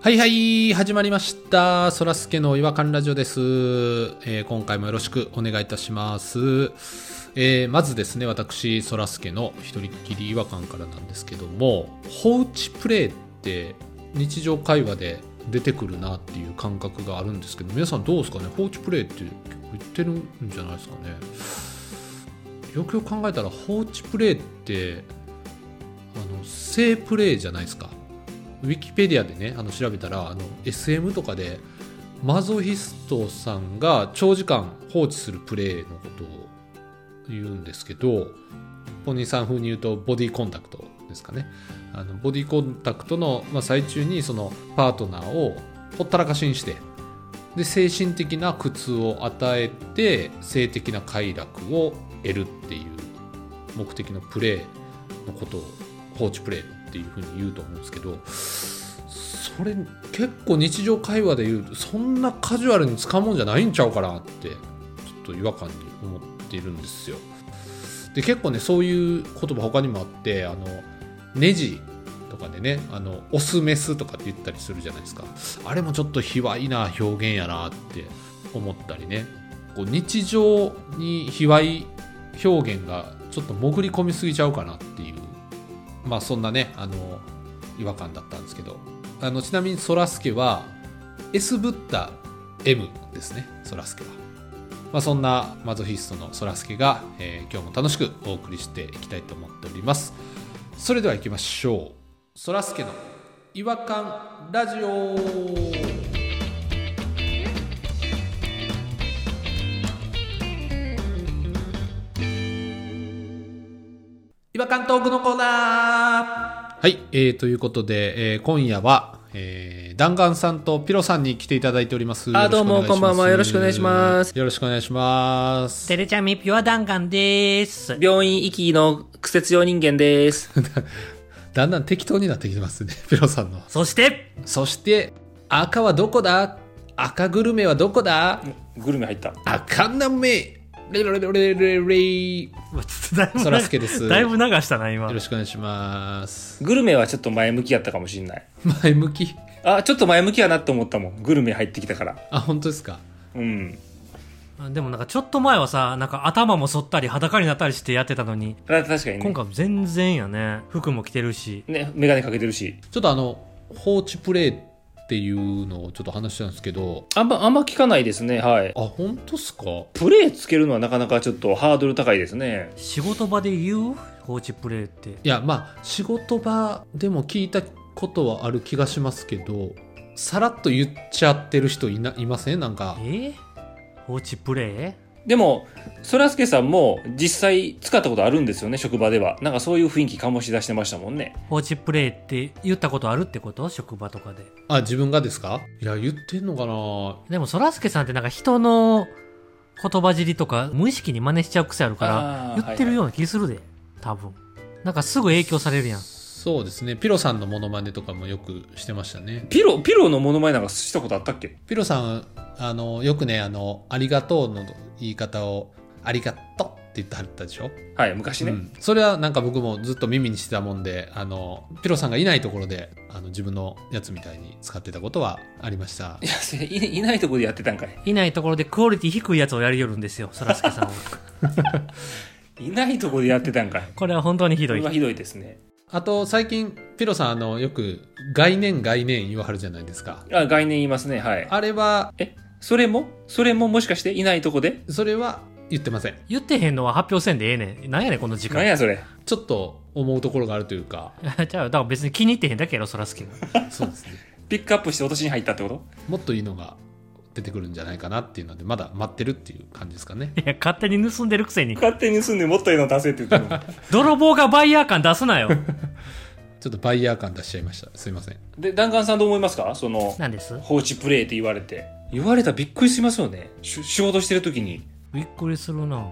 はいはい、始まりました。そらすけの違和感ラジオです、えー今回もよろしくお願いいたします。えーまずですね、私、そらすけの一人っきり違和感からなんですけども、放置プレイって日常会話で出てくるなっていう感覚があるんですけど、皆さんどうですかね？放置プレイって結構言ってるんじゃないですかね？よくよく考えたら放置プレイってあの性プレイじゃないですか？ウィキペディアでねあの調べたらあの SM とかでマゾヒストさんが長時間放置するプレイのことを言うんですけどポニーさん風に言うとボディコンタクトですかね。あのボディコンタクトの、まあ、最中にそのパートナーをほったらかしにしてで精神的な苦痛を与えて性的な快楽を得るっていう目的のプレイのことを放置プレイっていうふうに言うと思うんですけどそれ結構日常会話で言うとそんなカジュアルに使うもんじゃないんちゃうかなってちょっと違和感に思っているんですよ。で結構ねそういう言葉他にもあってあのネジとかでねあのオスメスとかって言ったりするじゃないですか。あれもちょっと卑猥な表現やなって思ったりね。こう日常に卑猥表現がちょっと潜り込みすぎちゃうかなっていう。まあそんなねあの違和感だったんですけど。あのちなみにそらすけは S ブッダ M ですねそらすけは、まあ、そんなマゾヒストのそらすけが、えー今日も楽しくお送りしていきたいと思っております。それでは行きましょう。そらすけの違和感ラジオ。違和感トークのコーナーはい、えー、ということで、えー今夜は、えー、弾丸さんとピロさんに来ていただいております。あどうもこんばんはよろしくお願いしますよろしくお願いします。テレチャミピュア弾丸です。病院行きの苦節用人間です。だんだん適当になってきてますね、ピロさんの。そして、そして、赤はどこだ？赤グルメはどこだ？グルメ入った。赤なめレレレレレレよだいぶそらすけですだいぶ流したな、今よろ。しくお願いします。グルメはちょっと前向きやったかもしんない。前向きあ、ちょっと前向きやなって思ったもん。グルメ入ってきたから。あ、本当ですかうん。でもなんかちょっと前はさ、なんか頭も反ったり裸になったりしてやってたのに、確かにね今。回全然やね。服も着てるし。ね、メガネかけてるし。ちょっとあの、放置プレイっていうのをちょっと話したんですけど、あんま、あんま聞かないですね。はい。あ、本当っすか？プレイつけるのはなかなかちょっとハードル高いですね。仕事場で言う?放置プレイって。いやまあ仕事場でも聞いたことはある気がしますけどさらっと言っちゃってる人いないません？なんかえ放置プレでも、そらすけさんも実際使ったことあるんですよね、職場では。なんかそういう雰囲気醸し出してましたもんね。イ放置プレイって言ったことあるってこと？職場とかで。あ自分がですか？いや言ってんのかなでも、そらすけさんってなんか人の言葉尻とか無意識に真似しちゃう癖あるから、言ってるような気するで。多分。なんかすぐ影響されるやん。そうですねピロさんのモノマネとかもよくしてましたねピロ、ピロのモノマネなんかしたことあったっけ？ピロさんあのよくねあの「ありがとう」の言い方を「ありがとう」って言ってはったでしょ？はい、昔ね。うん、それはなんか僕もずっと耳にしてたもんであのピロさんがいないところであの自分のやつみたいに使ってたことはありましたいや、それいいないとこでやってたんかい。いないところでクオリティ低いやつをやりよるんですよ、そらすけさんは。いないとこでやってたんかい。これは本当にひどいこれは。ひどいですね。あと最近ピロさんあのよく概念概念言わはるじゃないですかあ、概念言いますね。はい。あれはえ、それも？それももしかしていないとこで？それは言ってません言ってへんのは発表せんでええねん。なんやねん、この時間。何やそれ？ちょっと思うところがあるというか じゃあ、だから別に気に入ってへんだけやろ、そらすけが。そうですねピックアップして落としに入ったってこと？もっといいのが出てくるんじゃないかなっていうのでまだ待ってるっていう感じですかねいや、勝手に盗んでるくせに。勝手に住んでもっといいの出せって言ってるの。泥棒がバイヤー感出すなよ。ちょっとバイヤー感出しちゃいましたすいませんで、弾丸さんどう思いますか？その、なんです？放置プレイって言われて。言われたらびっくりしますよね。し仕事してる時に。びっくりするな。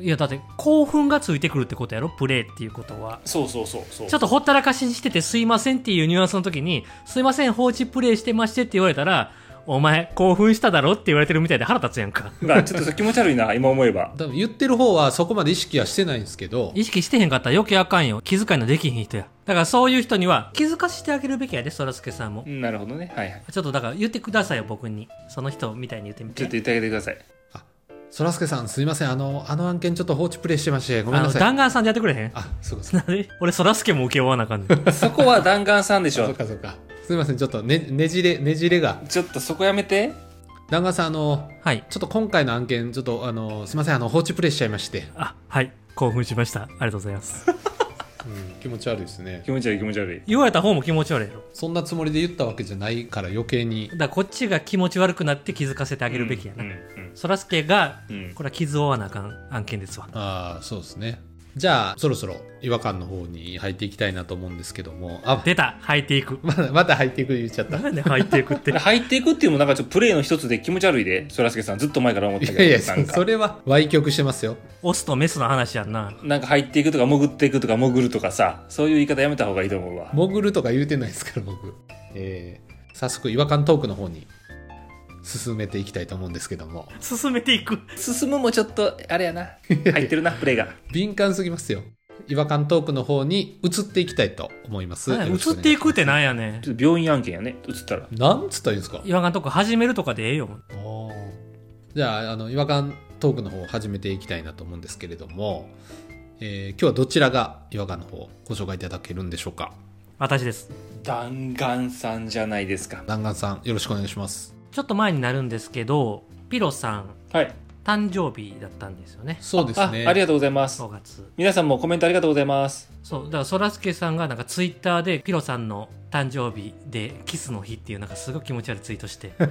いや、だって興奮がついてくるってことやろ？プレイっていうことは。そうそうそうそう。ちょっとほったらかしにしててすいませんっていうニュアンスの時に、すいません、放置プレイしてましてって言われたら、お前、興奮しただろって言われてるみたいで腹立つやんか。まあちょっと気持ち悪いな、今思えば。多分言ってる方はそこまで意識はしてないんですけど、意識してへんかったら余計あかんよ。気遣いのできひん人や。だからそういう人には気づかせてあげるべきやで、そらすけさんも。なるほどね。はいはい。ちょっとだから言ってくださいよ、僕に。その人みたいに言ってみて。ちょっと言ってあげてください。そらすけさんすいません、あの、あの案件ちょっと放置プレイしてまして、ごめんあの、なさい。弾丸さんでやってくれへん？あ、そう で？俺、そらすけも受け負わなあかんねん。そこは弾丸さんでしょ。うか、そうか。すいません、ちょっとね、ねじれ、ねじれが。ちょっとそこやめて。弾丸さん、あの、はい。ちょっと今回の案件、ちょっと、あの、すいません、あの、放置プレイしちゃいまして。あ、はい。興奮しました。ありがとうございます。うん、気持ち悪いですね。気持ち悪い気持ち悪い。言われた方も気持ち悪いやろ。そんなつもりで言ったわけじゃないから余計にだ。からこっちが気持ち悪くなって気づかせてあげるべきやな。うんそらすけが、うんうんこれは傷を負わなあかん案件ですわ。ああ、そうですね。じゃあ、そろそろ違和感の方に入っていきたいなと思うんですけども。あ、出た履いていく。まだ、まだ入っていく言っちゃった。なんで履いていくって。入っていくっていうのもなんかちょっとプレイの一つで気持ち悪いで、そらすけさんずっと前から思ってたけど。いやいや、それは、歪曲してますよ。オスとメスの話やんな。なんか入っていくとか潜っていくとか潜るとかさ、そういう言い方やめた方がいいと思うわ。潜るとか言うてないですから、僕。えー、早速、違和感トークの方に進めていきたいと思うんですけども。進めていく。進むもちょっと、あれやな。入ってるな、プレイが。敏感すぎますよ。違和感トークの方に移っていきたいと思います。移っていくってなんやねん。ちょっと病院案件やね、映ったら。なんつったらいいんですか？違和感とか始めるとかでええよ。じゃあ、あの、違和感トークの方を始めていきたいなと思うんですけれども、えー今日はどちらが違和感の方ご紹介いただけるんでしょうか？私です。弾丸さんじゃないですか。弾丸さん、よろしくお願いします。ちょっと前になるんですけど、ピロさん、はい。誕生日だったんですよね。そうですね。あありがとうございます5。月。皆さんもコメントありがとうございます。そう、だからそらすけさんがなんかツイッターでピロさんの誕生日でキスの日っていうなんかすごい気持ち悪いツイートして、あ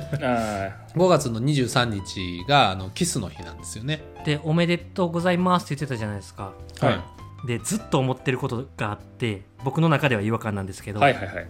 5月の23日があのキスの日なんですよね。で、おめでとうございますって言ってたじゃないですか。ーはい。で、ずっと思ってることがあって、僕の中では違和感なんですけど、はいはいはい。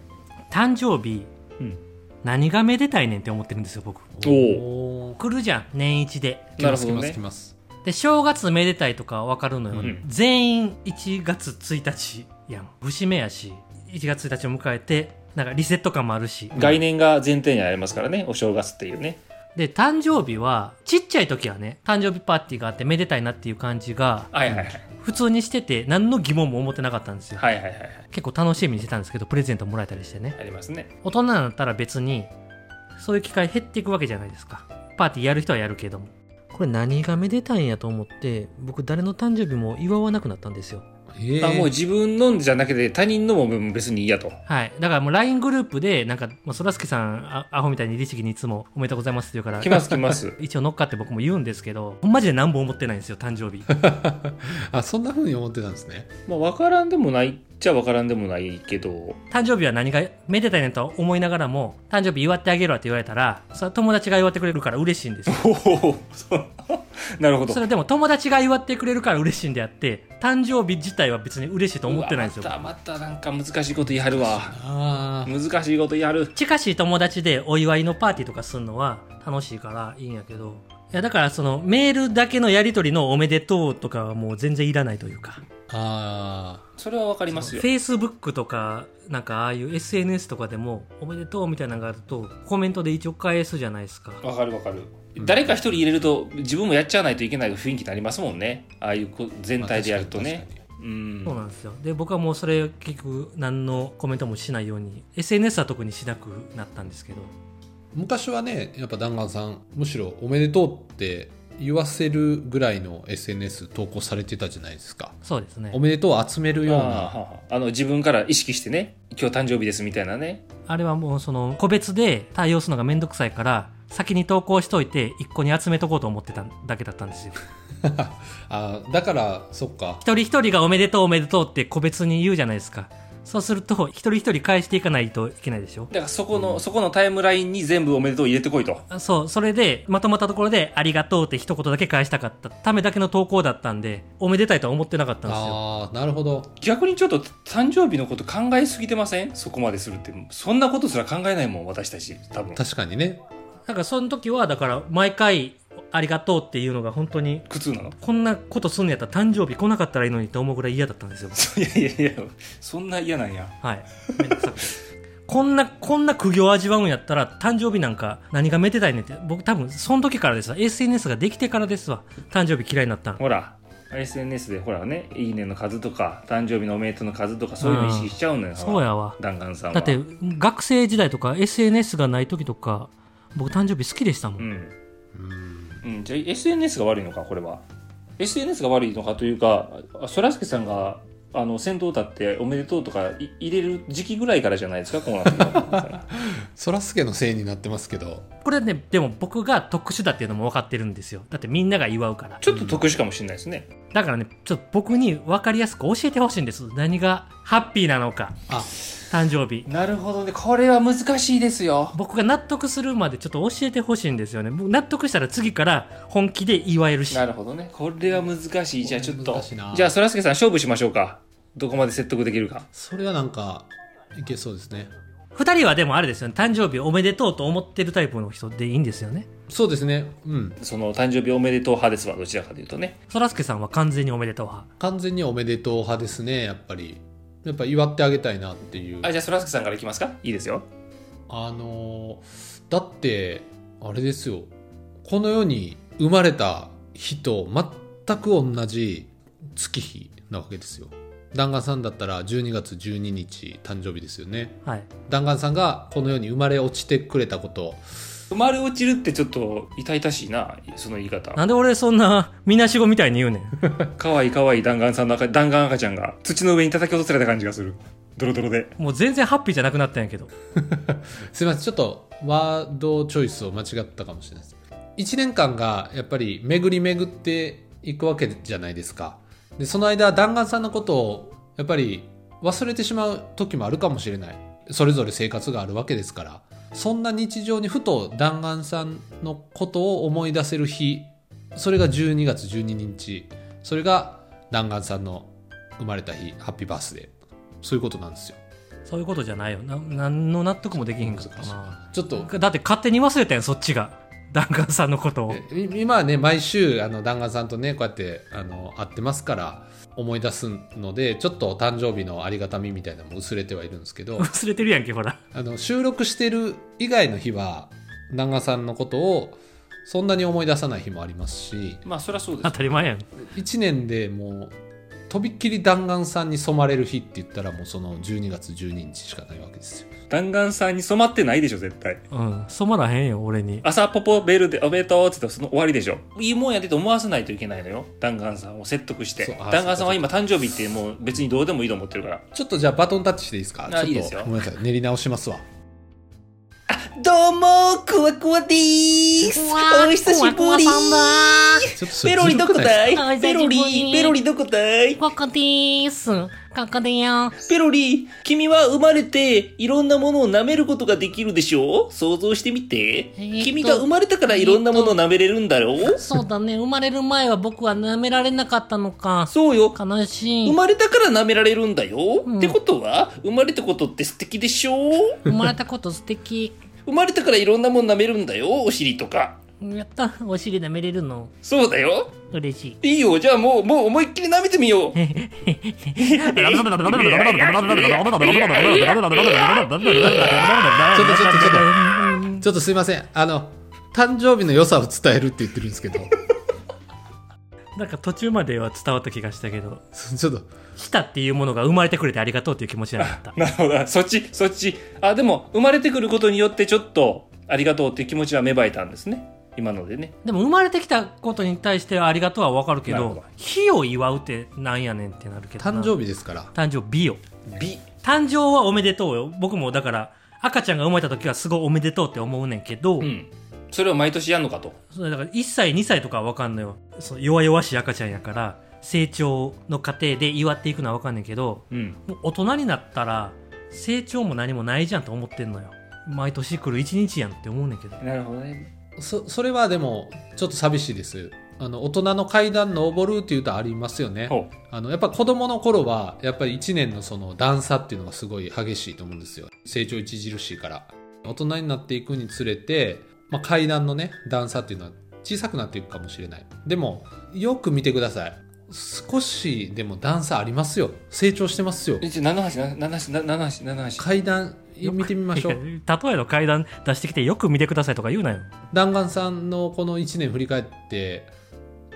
誕生日、うん何がめでたいねんって思ってるんですよ、僕。おお来るじゃん、年一で。来ます来ます来ます。で、正月めでたいとかわかるのよ、うん全員1月1日やん。節目やし、1月1日を迎えて、なんかリセット感もあるし。概念が前提にありますからね、お正月っていうね。で、誕生日は、ちっちゃい時はね、誕生日パーティーがあってめでたいなっていう感じが、はいはいはい。普通にしてて、何の疑問も思ってなかったんですよ。はいはいはいはい。結構楽しみにしてたんですけど、プレゼントもらえたりしてね。ありますね。大人になったら別に、そういう機会減っていくわけじゃないですか。パーティーやる人はやるけども。これ何がめでたいんやと思って、僕誰の誕生日も祝わなくなったんですよ。えあもう自分のじゃなくて他人のも別にいいやと。はい。だからもう LINE グループで、なんか、もうそらすけさん、あアホみたいに律儀にいつもおめでとうございますって言うから、来ます来ます。一応乗っかって僕も言うんですけど、マジで何本思ってないんですよ、誕生日。あ、そんな風に思ってたんですね。まあ分からんでもないっちゃ分からんでもないけど、誕生日は何がめでたいねんと思いながらも、誕生日祝ってあげるわって言われたら、それは友達が祝ってくれるから嬉しいんですよ。なるほど。それでも友達が祝ってくれるから嬉しいんであって、誕生日自体は別に嬉しいと思ってないんですよまたまたなんか難しいこと言いはるわ。難しいこと言いはる。近しい友達でお祝いのパーティーとかするのは楽しいからいいんやけど、いやだからそのメールだけのやり取りのおめでとうとかはもう全然いらないというか、あそれは分かりますよ。Facebook とかなんかああいう SNS とかでもおめでとうみたいなのがあるとコメントで一応返すじゃないですか。分かる分かる。誰か一人入れると自分もやっちゃわないといけない雰囲気になりますもんね。ああいうこ全体でやるとね。うんそうなんですよ。で、僕はもうそれ結局何のコメントもしないように、SNS は特にしなくなったんですけど、昔はね、やっぱ弾丸さん、むしろおめでとうって言わせるぐらいの SNS 投稿されてたじゃないですか。そうですねお。めでとうを集めるような。あーははあの自分から意識してね、今日誕生日ですみたいなね。あれはもうその個別で対応するのがめんどくさいから、先に投稿しといて一個に集めとこうと思ってただけだったんですよ。あだから、そっか。一人一人がおめでとうおめでとうって個別に言うじゃないですか。そうすると、一人一人返していかないといけないでしょ？だからそこの、そこのタイムラインに全部おめでとう入れてこいと。あそう、それで、まとまったところで、ありがとうって一言だけ返したかったためだけの投稿だったんで、おめでたいとは思ってなかったんですよ。ああ、なるほど。逆にちょっと誕生日のこと考えすぎてません？そこまでするって。そんなことすら考えないもん、私たち。多分。確かにね。なんかその時は、だから、毎回、ありがとうっていうのが本当に、苦痛なの？こんなことすんのやったら誕生日来なかったらいいのにって思うぐらい嫌だったんですよ。いやいやいや、そんな嫌なんや。はい。めんどくさくて。こんな、こんな苦行を味わうんやったら、誕生日なんか何がめでたいねんって、僕多分、その時からですわ。SNS ができてからですわ。誕生日嫌いになったの。ほら SNS でほらねいいねの数とか誕生日のおめでとうの数とかそういうの意識しちゃうのよ、そうやわ。弾丸さんはだって、学生時代とか SNS がない時とか、僕誕生日好きでしたもん。うん、うん、じゃあ SNS が悪いのかこれは。SNS が悪いのかというかそらすけさんがあの先頭立っておめでとうとかい入れる時期ぐらいからじゃないですかこうなってそらすけのせいになってますけど。これね、でも僕が特殊だっていうのも分かってるんですよ。だってみんなが祝うから。ちょっと特殊かもしれないですね、だからね、ちょっと僕に分かりやすく教えてほしいんです。何がハッピーなのか。あ誕生日。なるほどねこれは難しいですよ僕が納得するまでちょっと教えてほしいんですよね。僕納得したら次から本気で祝えるし。なるほどねこれは難しいじゃあちょっとじゃあそらすけさん勝負しましょうかどこまで説得できるかそれはなんかいけそうですね二人はでもあれですよね。誕生日おめでとうと思ってるタイプの人でいいんですよね。そうですね。うん。その誕生日おめでとう派ですわ。どちらかというとね。そらすけさんは完全におめでとう派。完全におめでとう派ですねやっぱり。やっぱ祝ってあげたいなっていう。あじゃあそらすけさんからいきますか？いいですよ。あのーだってあれですよ。この世に生まれた日と全く同じ月日なわけですよ弾丸さんだったら12月12日誕生日ですよね。はい。弾丸さんがこの世に生まれ落ちてくれたこと。生まれ落ちるってちょっと痛々しいなその言い方。なんで俺そんなみなしごみたいに言うねん。かわいいかわいい弾丸さんの赤弾丸赤ちゃんが土の上に叩き落とされた感じがする。ドロドロで。もう全然ハッピーじゃなくなったんやけど。すいませんちょっとワードチョイスを間違ったかもしれないです。1年間がやっぱり巡り巡っていくわけじゃないですかでその間弾丸さんのことをやっぱり忘れてしまう時もあるかもしれない。それぞれ生活があるわけですから。そんな日常にふと弾丸さんのことを思い出せる日。それが12月12日。それが弾丸さんの生まれた日。ハッピーバースデー。そういうことなんですよ。そういうことじゃないよ。な、何の納得もできへんかったな。ちょっとだって勝手に忘れたやん、そっちが。弾丸さんのことを。今はね毎週あの弾丸さんとねこうやってあの会ってますから思い出すのでちょっと誕生日のありがたみみたいなのも薄れてはいるんですけど 忘れてるやんけ、ほら。あの収録してる以外の日は弾丸さんのことをそんなに思い出さない日もありますしまあそりゃそうです当たり前やん。1年でもうとびっきり弾丸さんに染まれる日って言ったらもうその12月12日しかないわけですよ。弾丸さんに染まってないでしょ絶対。うん。染まらへんよ、俺に。朝ポポベルでおめでとうって言ったらその終わりでしょ。いいもんやでと思わせないといけないのよ。弾丸さんを説得して。弾丸さんは今誕生日ってもう別にどうでもいいと思ってるから。ちょっとじゃあバトンタッチしていいですか？ちょっとあいいですよ。ごめんなさい。練り直しますわどうもクワクワでーすお久しぶりペロリどこだい？ペロリペロリどこだい？ここでーす。ここでよ。ペロリ、君は生まれていろんなものを舐めることができるでしょ？う想像してみて。えーと君が生まれたからいろんなものを舐めれるんだろう？そうだね。生まれる前は僕は舐められなかったのか。そうよ。悲しい。生まれたから舐められるんだよ。うんってことは、生まれたことって素敵でしょ？生まれたこと素敵。生まれたからいろんなもの舐めるんだよ。お尻とか。やった。お尻舐めれるの。そうだよ。嬉しい。いいよ。じゃあもう、もう思いっきり舐めてみよう。ちょっとちょっとちょっとちょっとすいませんあの誕生日の良さを伝えるって言ってるんですけどなんか途中までは伝わった気がしたけど、ちょっと来たっていうものが生まれてくれてありがとうっていう気持ちになかった。なるほど。そっち、そっち。あ、でも、生まれてくることによってちょっと、ありがとうっていう気持ちは芽生えたんですね。今のでね。でも生まれてきたことに対してはありがとうはわかるけど日を祝うってなんやねんってなるけどな。誕生日ですから誕生日よ。美。誕生はおめでとうよ。僕もだから、赤ちゃんが生まれた時はすごいおめでとうって思うねんけど、うん。それを毎年やんのかと。それだから1歳2歳とかはわかんのよ。そう弱々しい赤ちゃんやから、成長の過程で祝っていくのはわかんねんけど、うん。もう大人になったら、成長も何もないじゃんと思ってんのよ。毎年来る一日やんって思うねんけど。なるほどね。そそれはでもちょっと寂しいですあの大人の階段登るっていうとありますよねほあのやっぱ子供の頃はやっぱり1年のその段差っていうのがすごい激しいと思うんですよ成長著しいから大人になっていくにつれて、まあ、階段のね段差っていうのは小さくなっていくかもしれない。でもよく見てください。少しでも段差ありますよ。成長してますよ。う。え、じゃあ、何の話、な何の話、な何の話、何の話。階段見てみましょう。例えの階段出してきてよく見てくださいとか言うなよ。弾丸さんのこの1年振り返って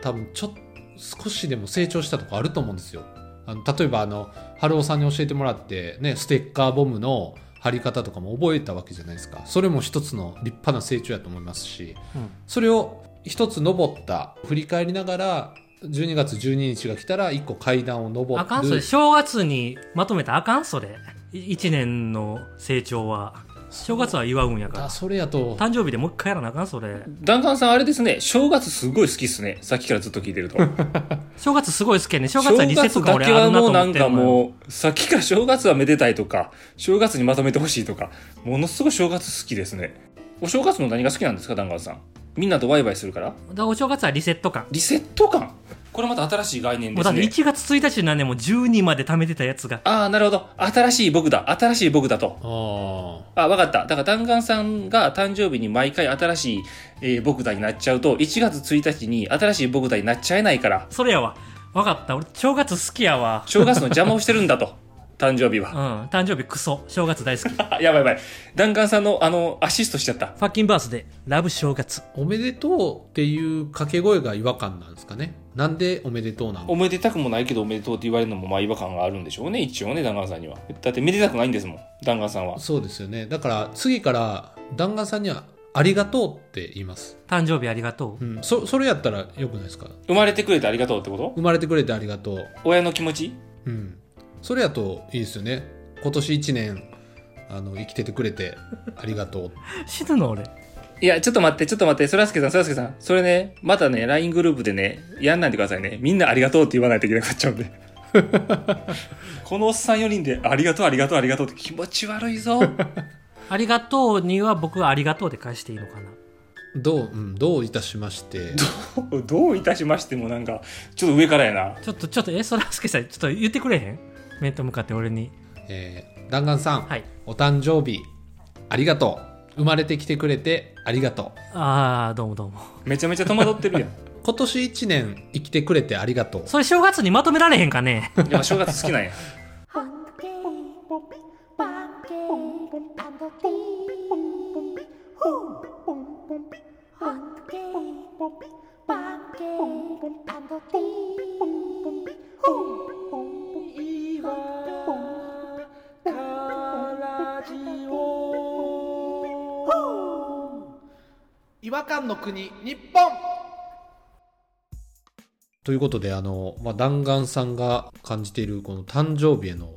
多分ちょっと少しでも成長したとこあると思うんですよ。あの例えばあの春尾さんに教えてもらってねステッカーボムの貼り方とかも覚えたわけじゃないですか。それも一つの立派な成長やと思いますし。うん。それを一つ登った振り返りながら12月12日が来たら1個階段を登る。あかんそれ。正月にまとめたらあかんそれ。1年の成長は正月は祝うんやから。あそれやと。誕生日でもう一回やらなあかんそれ。弾丸さんあれですね。正月すごい好きっすね。さっきからずっと聞いてると。正月すごい好きやね正月はリセット感俺あるなともうなんかもうさっきから正月はめでたいとか正月にまとめてほしいとかものすごい正月好きですね。お正月の何が好きなんですか弾丸さん。みんなとワイワイするから。だからお正月はリセット感。リセット感？これまた新しい概念もうだってですね1月1日なんでもう12まで貯めてたやつが。ああなるほど。新しい僕だ。新しい僕だと。ああ、わかった。だから弾丸さんが誕生日に毎回新しい、えー、ボクダになっちゃうと、1月1日に新しいボクダになっちゃえないから、それやわ。分かった。俺正月好きやわ。正月の邪魔をしてるんだと。誕生日は。うん。誕生日クソ。正月大好き。やばいやばい。弾丸さんの、あの、アシストしちゃった。ァッキンバースデーラブ正月。おめでとうっていう掛け声が違和感なんですかね。なんでおめでとうなの？おめでたくもないけどおめでとうって言われるのもまあ違和感があるんでしょうね、一応ね、弾丸さんには。だってめでたくないんですもん、弾丸さんは。そうですよね。だから次から弾丸さんにはありがとうって言います、誕生日ありがとう。うん、そそれやったらよくないですか？生まれてくれてありがとうってこと？生まれてくれてありがとう。親の気持ち？うんそれやといいですよね今年1年あの生きててくれて ありがとう死ぬの俺いや、ちょっと待って、ちょっと待って、そらすけさん、そらすけさん。それね、またね、LINE グループでね、やんないでくださいね。みんなありがとうって言わないといけなくなっちゃうんで。このおっさん4人で、ありがとう、ありがとう、ありがとうって気持ち悪いぞ。ありがとうには僕はありがとうで返していいのかなどう、うん、どういたしましてどういたしましてもなんか、ちょっと上からやな。ちょっとちょっとえそらすけさんちょっと言ってくれへん？面と向かって俺に。えー弾丸さん、はい。お誕生日ありがとう。生まれてきてくれてありがとう。ああどうもどうも。めちゃめちゃ戸惑ってるやん。今年1年生きてくれてありがとう。それ正月にまとめられへんかね。でも正月好きなんや。違和感の国日本。ということであの、まあ、弾丸さんが感じているこの誕生日への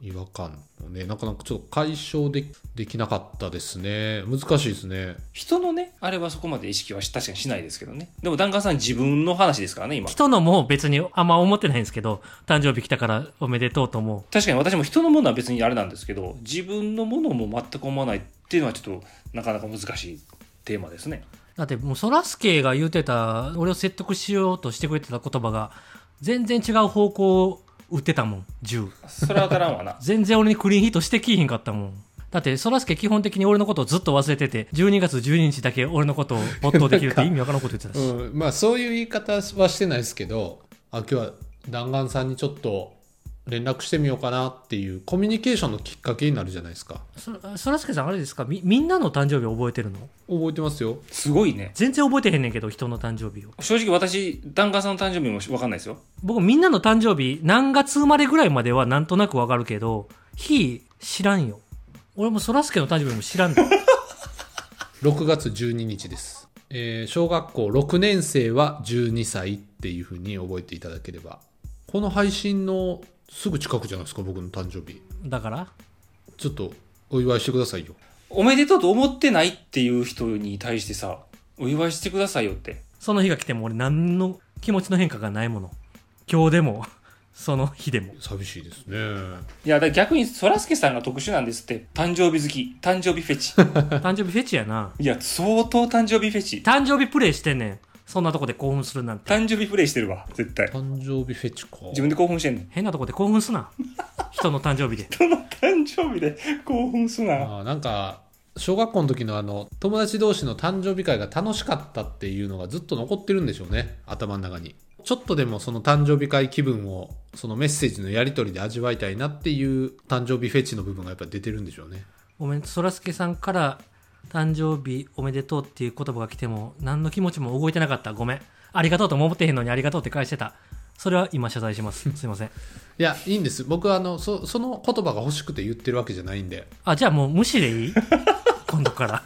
違和感をねなかなかちょっと解消でできなかったですね。難しいですね。人のね、あれはそこまで意識はし確かにしないですけどね。でも、弾丸さん自分の話ですからね、今。人のも別にあんま思ってないんですけど誕生日来たからおめでとうと思確かに私も人のものは別にあれなんですけど、自分のものも全く思わないっていうのはちょっとなかなか難しいテーマですね。うだってもうそらすけが言うてた俺を説得しようとしてくれてた言葉が全然違う方向を打ってたもん銃。それはわからんわな。全然俺にクリーンヒットしてきひんかったもん。だってそらすけ基本的に俺のことをずっと忘れてて12月12日だけ俺のことを没頭できるって意味わからんこと言ってたし、うん、まあそういう言い方はしてないですけどあ今日は弾丸さんにちょっと連絡してみようかなっていうコミュニケーションのきっかけになるじゃないですか。そそらすけさんあれですか？みみんなの誕生日覚えてるの？覚えてますよ。すごいね。全然覚えてへんねんけど人の誕生日を。正直私、弾丸さんの誕生日もわかんないですよ。僕みんなの誕生日何月生まれぐらいまではなんとなくわかるけど日知らんよ。俺もそらすけの誕生日も知らんの。6月12日です、えー小学校6年生は12歳っていうふうに覚えていただければ。この配信のすぐ近くじゃないですか僕の誕生日だから？ちょっとお祝いしてくださいよおめでとうと思ってないっていう人に対してさ、お祝いしてくださいよって。その日が来ても俺何の気持ちの変化がないもの今日でも その日でも寂しいですねいや、だから逆に、そらすけさんが特殊なんですって。誕生日好き。誕生日フェチ。誕生日フェチやないや、相当誕生日フェチ。誕生日プレイしてんねんそんなとこで興奮するなんて。誕生日プレイしてるわ、絶対。誕生日フェチか。自分で興奮してんねん。変なとこで興奮すな。人の誕生日で。人の誕生日で興奮すな。あーなんか小学校の時のあの友達同士の誕生日会が楽しかったっていうのがずっと残ってるんでしょうね。頭の中に。ちょっとでもその誕生日会気分をそのメッセージのやり取りで味わいたいなっていう誕生日フェチの部分がやっぱ出てるんでしょうね。おめそらすけさんから誕生日おめでとうっていう言葉が来ても何の気持ちも動いてなかった。ごめん。ありがとうとも思ってへんのにありがとうって返してた。それは今謝罪します。すいません。いやいいんです。僕はあのそその言葉が欲しくて言ってるわけじゃないんで。あじゃあもう無視でいい？今度から。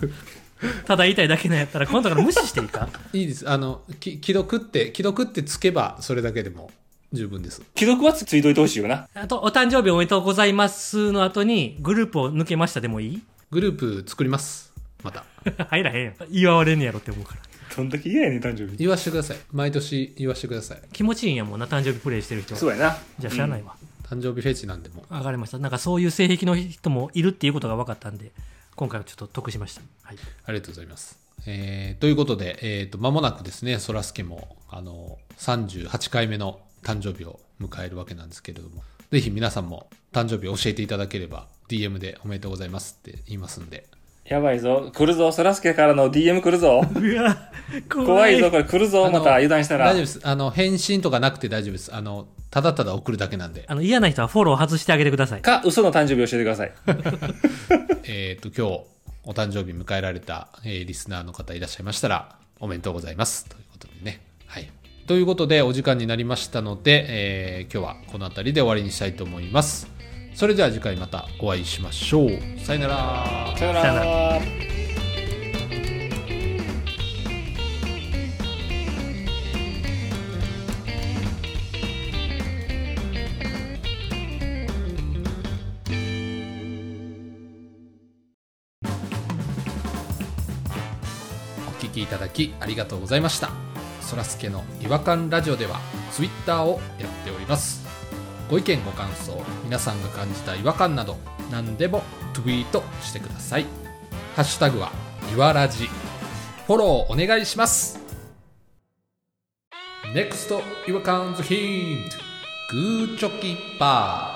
ただ言いたいだけなんやったら今度から無視していいか？いいです。あのき既読って既読ってつけばそれだけでも十分です。既読はつついといてほしいよな。あとお誕生日おめでとうございますの後にグループを抜けましたでもいい？グループ作りますまた。入らへんやん祝われんねやろって思うから。どんだけ嫌やねん、誕生日。言わしてください。毎年言わしてください。気持ちいいんやもんな誕生日プレイしてる人。そうやな。じゃあ知らないわ、誕生日フェチなんでもわかりました。なんかそういう性癖の人もいるっていうことが分かったんで今回はちょっと得しました。はい。ありがとうございます。えーということで、えー、と間もなくですね、そらすけもあの38回目の誕生日を迎えるわけなんですけれども、ぜひ皆さんも誕生日を教えていただければ、DM でおめでとうございますって言いますんで、やばいぞ。来るぞ。そらすけからの DM 来るぞ。うわ怖いぞ。これ来るぞ。また油断したら。大丈夫です。あの返信とかなくて大丈夫です。あのただただ送るだけなんで、あの嫌な人はフォロー外してあげてくださいか、嘘の誕生日教えてください。えー、と今日お誕生日迎えられた、えーリスナーの方いらっしゃいましたら、おめでとうございます。ということでね。はい。ということで、お時間になりましたので、えー今日はこの辺りで終わりにしたいと思います。それでは次回またお会いしましょう。さよなら。さよなら。お聞きいただきありがとうございました。そらすけの違和感ラジオでは、ツイッターをやっております。ご意見ご感想、皆さんが感じた違和感など、何でもツイートしてください。ハッシュタグは、いわらじ。フォローお願いします。NEXT 違和感ズヒント。グーチョキパー。